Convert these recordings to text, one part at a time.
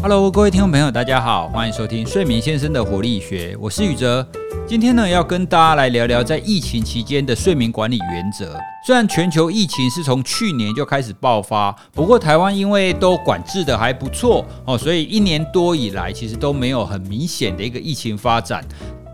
Hello，各位听众朋友，大家好，欢迎收听睡眠先生的活力学，我是宇哲。今天呢，要跟大家来聊聊在疫情期间的睡眠管理原则。虽然全球疫情是从去年就开始爆发，不过台湾因为都管制的还不错哦，所以一年多以来其实都没有很明显的一个疫情发展。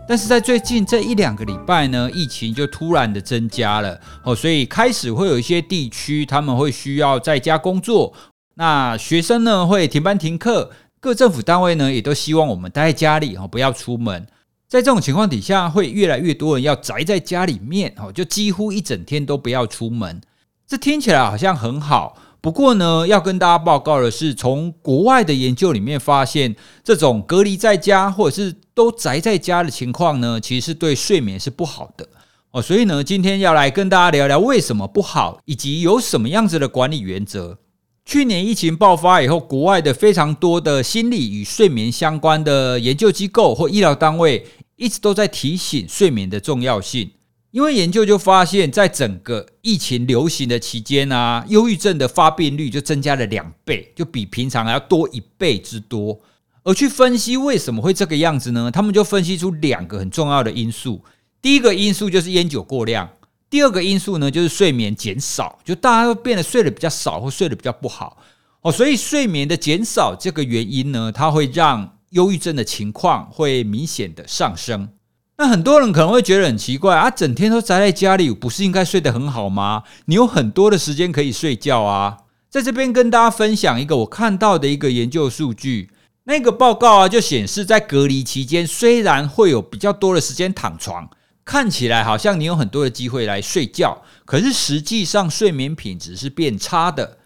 但是在最近这一两个礼拜呢，疫情就突然的增加了哦，所以开始会有一些地区他们会需要在家工作。那学生呢会停班停课，各政府单位呢也都希望我们待在家里哦，不要出门。在这种情况底下，会越来越多人要宅在家里面哦，就几乎一整天都不要出门。这听起来好像很好，不过呢，要跟大家报告的是，从国外的研究里面发现，这种隔离在家或者是都宅在家的情况呢，其实是对睡眠是不好的哦。所以呢，今天要来跟大家聊聊为什么不好，以及有什么样子的管理原则。去年疫情爆发以后，国外的非常多的心理与睡眠相关的研究机构或医疗单位，一直都在提醒睡眠的重要性。因为研究就发现，在整个疫情流行的期间啊，忧郁症的发病率就增加了两倍，就比平常还要多一倍之多。而去分析为什么会这个样子呢？他们就分析出两个很重要的因素。第一个因素就是烟酒过量。第二个因素呢，就是睡眠减少，就大家都变得睡得比较少，或睡得比较不好哦。所以睡眠的减少这个原因呢，它会让忧郁症的情况会明显的上升。那很多人可能会觉得很奇怪啊，整天都宅在家里，不是应该睡得很好吗？你有很多的时间可以睡觉啊。在这边跟大家分享一个我看到的一个研究数据，那个报告啊，就显示在隔离期间，虽然会有比较多的时间躺床。看起来好像你有很多的机会来睡觉，可是实际上睡眠品质是变差的。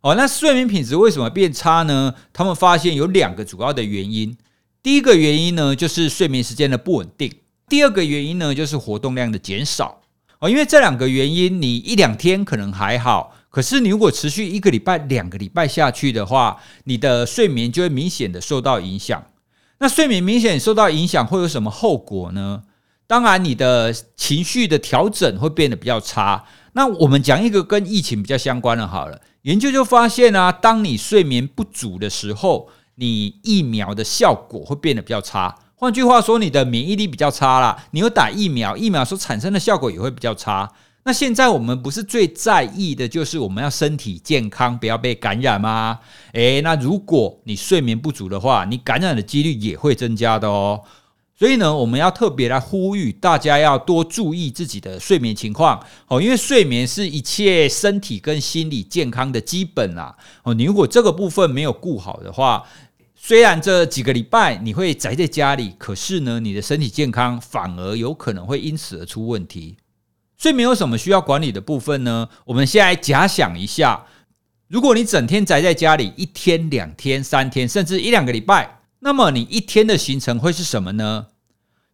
哦，那睡眠品质为什么变差呢？他们发现有两个主要的原因。第一个原因呢，就是睡眠时间的不稳定；第二个原因呢，就是活动量的减少。哦，因为这两个原因，你一两天可能还好，可是你如果持续一个礼拜、两个礼拜下去的话，你的睡眠就会明显的受到影响。那睡眠明显受到影响，会有什么后果呢？当然，你的情绪的调整会变得比较差。那我们讲一个跟疫情比较相关的，好了，研究就发现啊，当你睡眠不足的时候，你疫苗的效果会变得比较差。换句话说，你的免疫力比较差啦。你有打疫苗，疫苗所产生的效果也会比较差。那现在我们不是最在意的就是我们要身体健康，不要被感染吗？诶，那如果你睡眠不足的话，你感染的几率也会增加的哦。所以呢，我们要特别来呼吁大家要多注意自己的睡眠情况哦，因为睡眠是一切身体跟心理健康的基本啊哦。你如果这个部分没有顾好的话，虽然这几个礼拜你会宅在家里，可是呢，你的身体健康反而有可能会因此而出问题。睡眠有什么需要管理的部分呢？我们先来假想一下，如果你整天宅在家里，一天、两天、三天，甚至一两个礼拜。那么你一天的行程会是什么呢？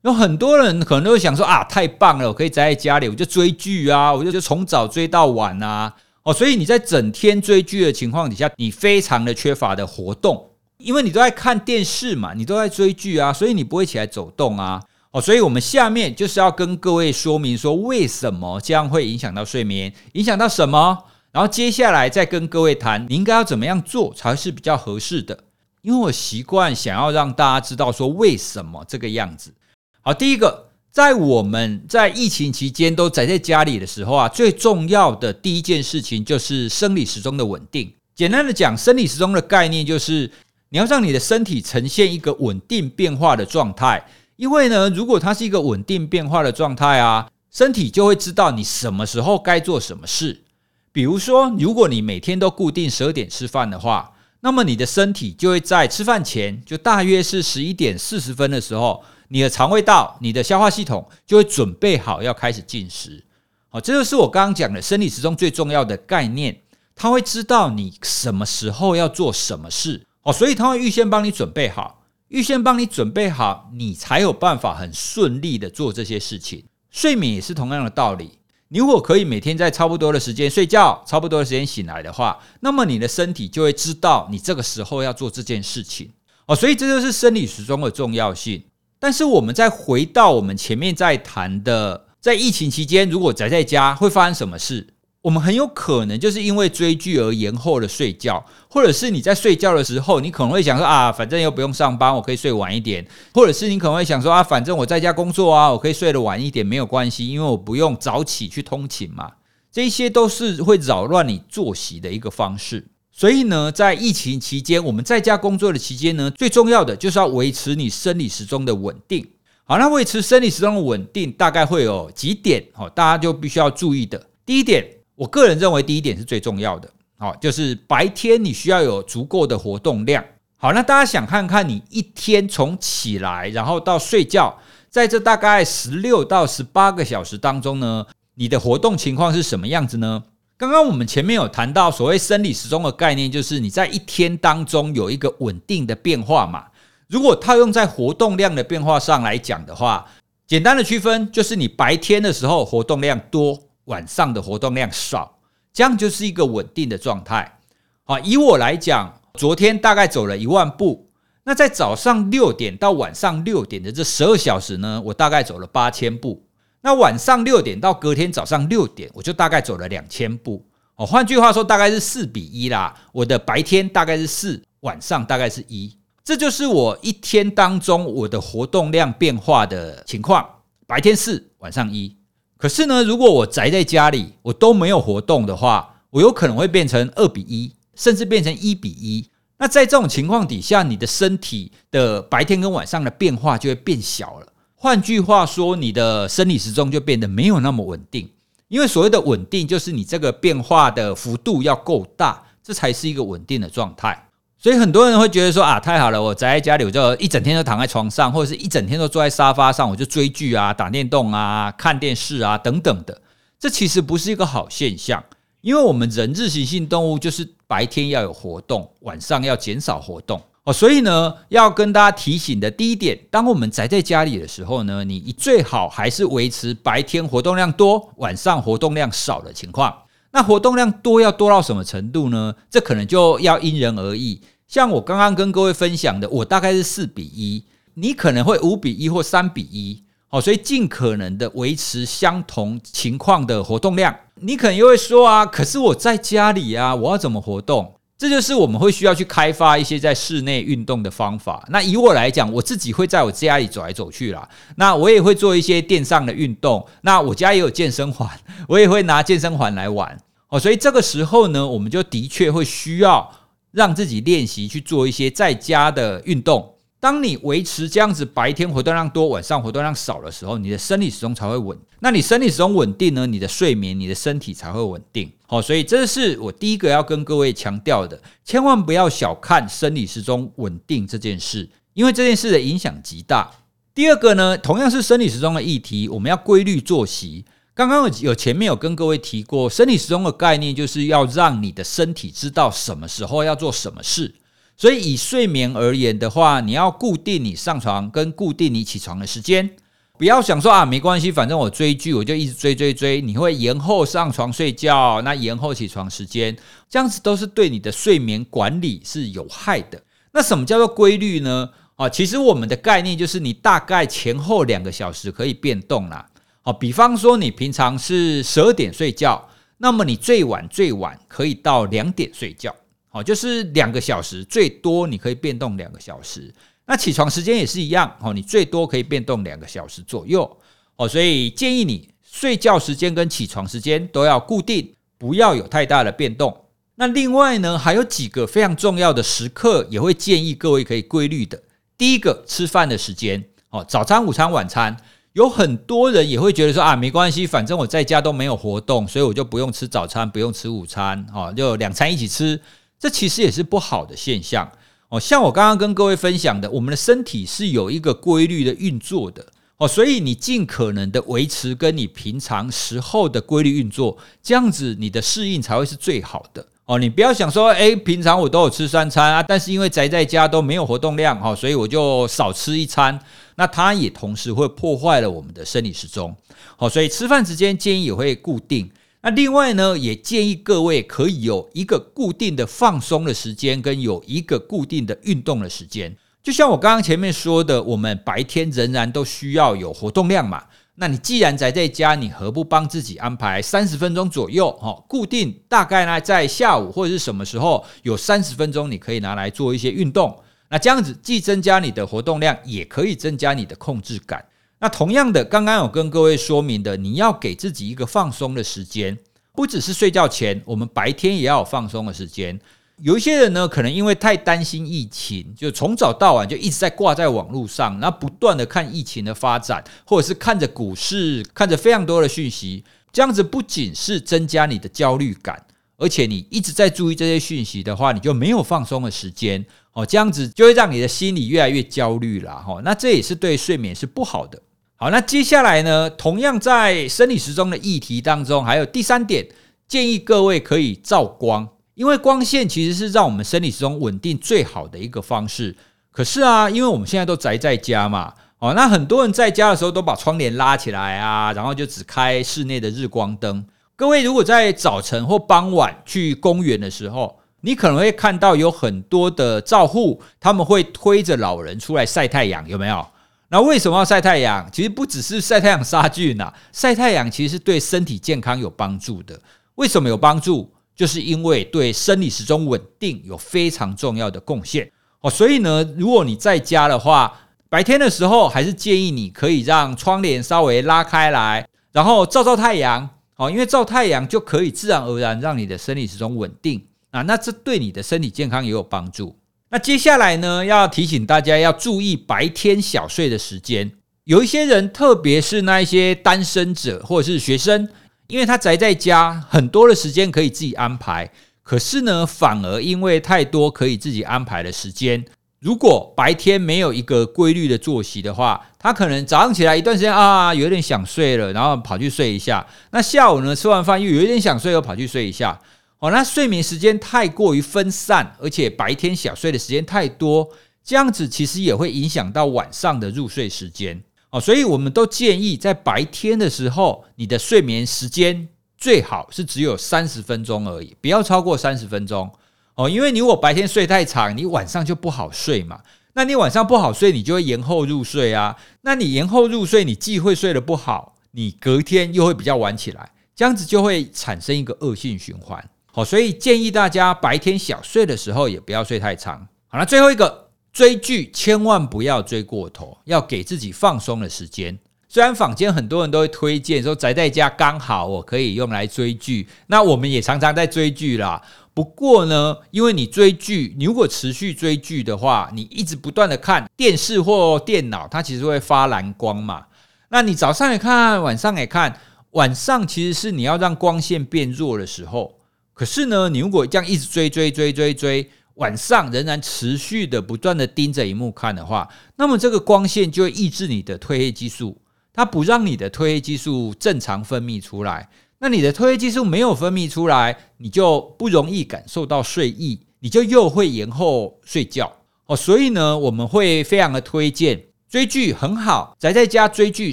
有很多人可能都会想说啊，太棒了，我可以宅在家里，我就追剧啊，我就就从早追到晚啊。哦，所以你在整天追剧的情况底下，你非常的缺乏的活动，因为你都在看电视嘛，你都在追剧啊，所以你不会起来走动啊。哦，所以我们下面就是要跟各位说明说，为什么这样会影响到睡眠，影响到什么，然后接下来再跟各位谈，你应该要怎么样做才是比较合适的。因为我习惯想要让大家知道说为什么这个样子。好，第一个，在我们在疫情期间都宅在家里的时候啊，最重要的第一件事情就是生理时钟的稳定。简单的讲，生理时钟的概念就是你要让你的身体呈现一个稳定变化的状态。因为呢，如果它是一个稳定变化的状态啊，身体就会知道你什么时候该做什么事。比如说，如果你每天都固定十二点吃饭的话。那么你的身体就会在吃饭前，就大约是十一点四十分的时候，你的肠胃道、你的消化系统就会准备好要开始进食。好，这就是我刚刚讲的生理时钟最重要的概念，它会知道你什么时候要做什么事。哦，所以它会预先帮你准备好，预先帮你准备好，你才有办法很顺利的做这些事情。睡眠也是同样的道理。你如果可以每天在差不多的时间睡觉，差不多的时间醒来的话，那么你的身体就会知道你这个时候要做这件事情哦。所以这就是生理时钟的重要性。但是我们再回到我们前面在谈的，在疫情期间，如果宅在家会发生什么事？我们很有可能就是因为追剧而延后了睡觉，或者是你在睡觉的时候，你可能会想说啊，反正又不用上班，我可以睡晚一点；或者是你可能会想说啊，反正我在家工作啊，我可以睡得晚一点，没有关系，因为我不用早起去通勤嘛。这些都是会扰乱你作息的一个方式。所以呢，在疫情期间，我们在家工作的期间呢，最重要的就是要维持你生理时钟的稳定。好，那维持生理时钟的稳定，大概会有几点哦，大家就必须要注意的。第一点。我个人认为第一点是最重要的，好，就是白天你需要有足够的活动量。好，那大家想看看你一天从起来然后到睡觉，在这大概十六到十八个小时当中呢，你的活动情况是什么样子呢？刚刚我们前面有谈到所谓生理时钟的概念，就是你在一天当中有一个稳定的变化嘛。如果套用在活动量的变化上来讲的话，简单的区分就是你白天的时候活动量多。晚上的活动量少，这样就是一个稳定的状态。好，以我来讲，昨天大概走了一万步。那在早上六点到晚上六点的这十二小时呢，我大概走了八千步。那晚上六点到隔天早上六点，我就大概走了两千步。哦，换句话说，大概是四比一啦。我的白天大概是四，晚上大概是一。这就是我一天当中我的活动量变化的情况：白天四，晚上一。可是呢，如果我宅在家里，我都没有活动的话，我有可能会变成二比一，甚至变成一比一。那在这种情况底下，你的身体的白天跟晚上的变化就会变小了。换句话说，你的生理时钟就变得没有那么稳定。因为所谓的稳定，就是你这个变化的幅度要够大，这才是一个稳定的状态。所以很多人会觉得说啊，太好了，我宅在家里，我就一整天都躺在床上，或者是一整天都坐在沙发上，我就追剧啊、打电动啊、看电视啊等等的。这其实不是一个好现象，因为我们人日行性动物就是白天要有活动，晚上要减少活动哦。所以呢，要跟大家提醒的第一点，当我们宅在家里的时候呢，你最好还是维持白天活动量多，晚上活动量少的情况。那活动量多要多到什么程度呢？这可能就要因人而异。像我刚刚跟各位分享的，我大概是四比一，你可能会五比一或三比一，好，所以尽可能的维持相同情况的活动量。你可能又会说啊，可是我在家里啊，我要怎么活动？这就是我们会需要去开发一些在室内运动的方法。那以我来讲，我自己会在我家里走来走去啦，那我也会做一些电上的运动。那我家也有健身环，我也会拿健身环来玩。哦，所以这个时候呢，我们就的确会需要。让自己练习去做一些在家的运动。当你维持这样子白天活动量多、晚上活动量少的时候，你的生理时钟才会稳。那你生理时钟稳定呢？你的睡眠、你的身体才会稳定。好，所以这是我第一个要跟各位强调的，千万不要小看生理时钟稳定这件事，因为这件事的影响极大。第二个呢，同样是生理时钟的议题，我们要规律作息。刚刚有前面有跟各位提过，生理时钟的概念就是要让你的身体知道什么时候要做什么事。所以以睡眠而言的话，你要固定你上床跟固定你起床的时间，不要想说啊没关系，反正我追剧我就一直追追追，你会延后上床睡觉，那延后起床时间，这样子都是对你的睡眠管理是有害的。那什么叫做规律呢？啊，其实我们的概念就是你大概前后两个小时可以变动啦。哦，比方说你平常是十二点睡觉，那么你最晚最晚可以到两点睡觉，好，就是两个小时，最多你可以变动两个小时。那起床时间也是一样，哦，你最多可以变动两个小时左右，哦，所以建议你睡觉时间跟起床时间都要固定，不要有太大的变动。那另外呢，还有几个非常重要的时刻，也会建议各位可以规律的。第一个，吃饭的时间，哦，早餐、午餐、晚餐。有很多人也会觉得说啊，没关系，反正我在家都没有活动，所以我就不用吃早餐，不用吃午餐，哦，就两餐一起吃。这其实也是不好的现象哦。像我刚刚跟各位分享的，我们的身体是有一个规律的运作的哦，所以你尽可能的维持跟你平常时候的规律运作，这样子你的适应才会是最好的。哦，你不要想说，哎，平常我都有吃三餐啊，但是因为宅在家都没有活动量，哈，所以我就少吃一餐。那它也同时会破坏了我们的生理时钟。好，所以吃饭时间建议也会固定。那另外呢，也建议各位可以有一个固定的放松的时间，跟有一个固定的运动的时间。就像我刚刚前面说的，我们白天仍然都需要有活动量嘛。那你既然宅在家，你何不帮自己安排三十分钟左右？哈，固定大概呢在下午或者是什么时候有三十分钟，你可以拿来做一些运动。那这样子既增加你的活动量，也可以增加你的控制感。那同样的，刚刚有跟各位说明的，你要给自己一个放松的时间，不只是睡觉前，我们白天也要有放松的时间。有一些人呢，可能因为太担心疫情，就从早到晚就一直在挂在网络上，然后不断的看疫情的发展，或者是看着股市，看着非常多的讯息，这样子不仅是增加你的焦虑感，而且你一直在注意这些讯息的话，你就没有放松的时间哦，这样子就会让你的心理越来越焦虑了哈。那这也是对睡眠是不好的。好，那接下来呢，同样在生理时钟的议题当中，还有第三点，建议各位可以照光。因为光线其实是让我们生理时钟稳定最好的一个方式。可是啊，因为我们现在都宅在家嘛，哦，那很多人在家的时候都把窗帘拉起来啊，然后就只开室内的日光灯。各位如果在早晨或傍晚去公园的时候，你可能会看到有很多的照护，他们会推着老人出来晒太阳，有没有？那为什么要晒太阳？其实不只是晒太阳杀菌呐，晒太阳其实是对身体健康有帮助的。为什么有帮助？就是因为对生理时钟稳定有非常重要的贡献哦，所以呢，如果你在家的话，白天的时候还是建议你可以让窗帘稍微拉开来，然后照照太阳哦，因为照太阳就可以自然而然让你的生理时钟稳定啊，那这对你的身体健康也有帮助。那接下来呢，要提醒大家要注意白天小睡的时间，有一些人，特别是那一些单身者或者是学生。因为他宅在家，很多的时间可以自己安排，可是呢，反而因为太多可以自己安排的时间，如果白天没有一个规律的作息的话，他可能早上起来一段时间啊，有点想睡了，然后跑去睡一下，那下午呢吃完饭又有一点想睡，又跑去睡一下，哦，那睡眠时间太过于分散，而且白天小睡的时间太多，这样子其实也会影响到晚上的入睡时间。哦，所以我们都建议在白天的时候，你的睡眠时间最好是只有三十分钟而已，不要超过三十分钟。哦，因为你如果白天睡太长，你晚上就不好睡嘛。那你晚上不好睡，你就会延后入睡啊。那你延后入睡，你既会睡得不好，你隔天又会比较晚起来，这样子就会产生一个恶性循环。好，所以建议大家白天小睡的时候也不要睡太长。好了，最后一个。追剧千万不要追过头，要给自己放松的时间。虽然坊间很多人都会推荐说宅在家刚好我可以用来追剧，那我们也常常在追剧啦。不过呢，因为你追剧，你如果持续追剧的话，你一直不断的看电视或电脑，它其实会发蓝光嘛。那你早上也看，晚上也看，晚上其实是你要让光线变弱的时候。可是呢，你如果这样一直追追追追追。晚上仍然持续的不断的盯着荧幕看的话，那么这个光线就会抑制你的褪黑激素，它不让你的褪黑激素正常分泌出来。那你的褪黑激素没有分泌出来，你就不容易感受到睡意，你就又会延后睡觉哦。所以呢，我们会非常的推荐追剧很好，宅在家追剧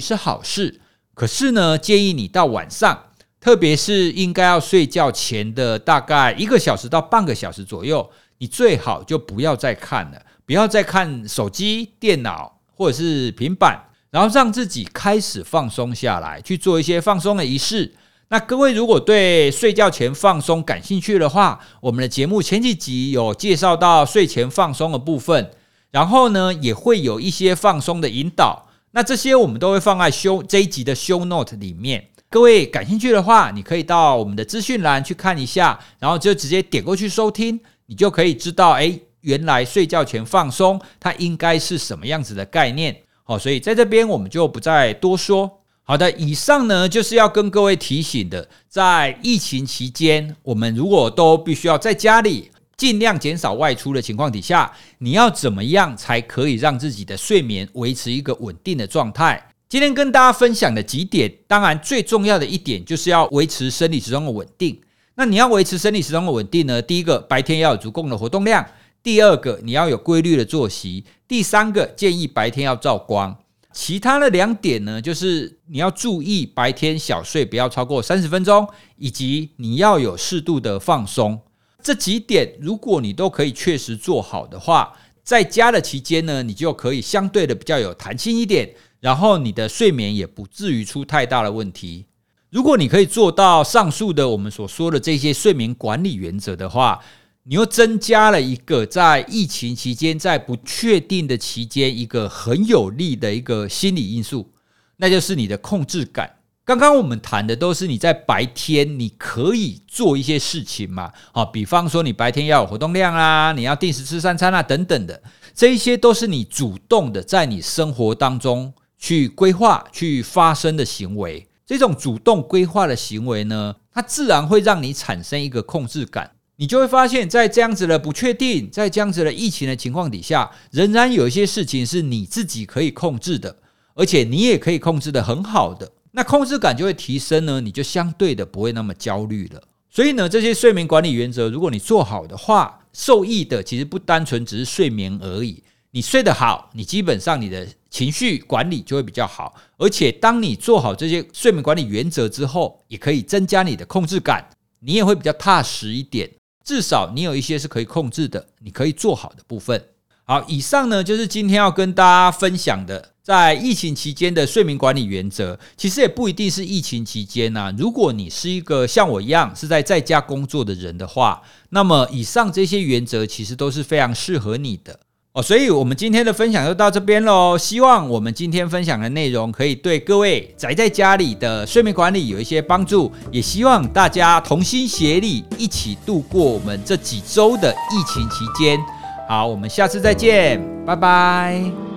是好事。可是呢，建议你到晚上，特别是应该要睡觉前的大概一个小时到半个小时左右。你最好就不要再看了，不要再看手机、电脑或者是平板，然后让自己开始放松下来，去做一些放松的仪式。那各位如果对睡觉前放松感兴趣的话，我们的节目前几集有介绍到睡前放松的部分，然后呢也会有一些放松的引导。那这些我们都会放在修这一集的 show note 里面。各位感兴趣的话，你可以到我们的资讯栏去看一下，然后就直接点过去收听。你就可以知道，哎，原来睡觉前放松，它应该是什么样子的概念。好，所以在这边我们就不再多说。好的，以上呢就是要跟各位提醒的，在疫情期间，我们如果都必须要在家里尽量减少外出的情况底下，你要怎么样才可以让自己的睡眠维持一个稳定的状态？今天跟大家分享的几点，当然最重要的一点就是要维持生理时钟的稳定。那你要维持生理时钟的稳定呢？第一个，白天要有足够的活动量；第二个，你要有规律的作息；第三个，建议白天要照光。其他的两点呢，就是你要注意白天小睡不要超过三十分钟，以及你要有适度的放松。这几点，如果你都可以确实做好的话，在家的期间呢，你就可以相对的比较有弹性一点。然后你的睡眠也不至于出太大的问题。如果你可以做到上述的我们所说的这些睡眠管理原则的话，你又增加了一个在疫情期间，在不确定的期间，一个很有利的一个心理因素，那就是你的控制感。刚刚我们谈的都是你在白天你可以做一些事情嘛，啊，比方说你白天要有活动量啊，你要定时吃三餐啊，等等的，这一些都是你主动的在你生活当中去规划、去发生的行为。这种主动规划的行为呢，它自然会让你产生一个控制感。你就会发现，在这样子的不确定，在这样子的疫情的情况底下，仍然有一些事情是你自己可以控制的，而且你也可以控制的很好的。那控制感就会提升呢，你就相对的不会那么焦虑了。所以呢，这些睡眠管理原则，如果你做好的话，受益的其实不单纯只是睡眠而已。你睡得好，你基本上你的情绪管理就会比较好，而且当你做好这些睡眠管理原则之后，也可以增加你的控制感，你也会比较踏实一点。至少你有一些是可以控制的，你可以做好的部分。好，以上呢就是今天要跟大家分享的，在疫情期间的睡眠管理原则。其实也不一定是疫情期间呐，如果你是一个像我一样是在在家工作的人的话，那么以上这些原则其实都是非常适合你的。哦，所以我们今天的分享就到这边喽。希望我们今天分享的内容可以对各位宅在家里的睡眠管理有一些帮助，也希望大家同心协力，一起度过我们这几周的疫情期间。好，我们下次再见，拜拜。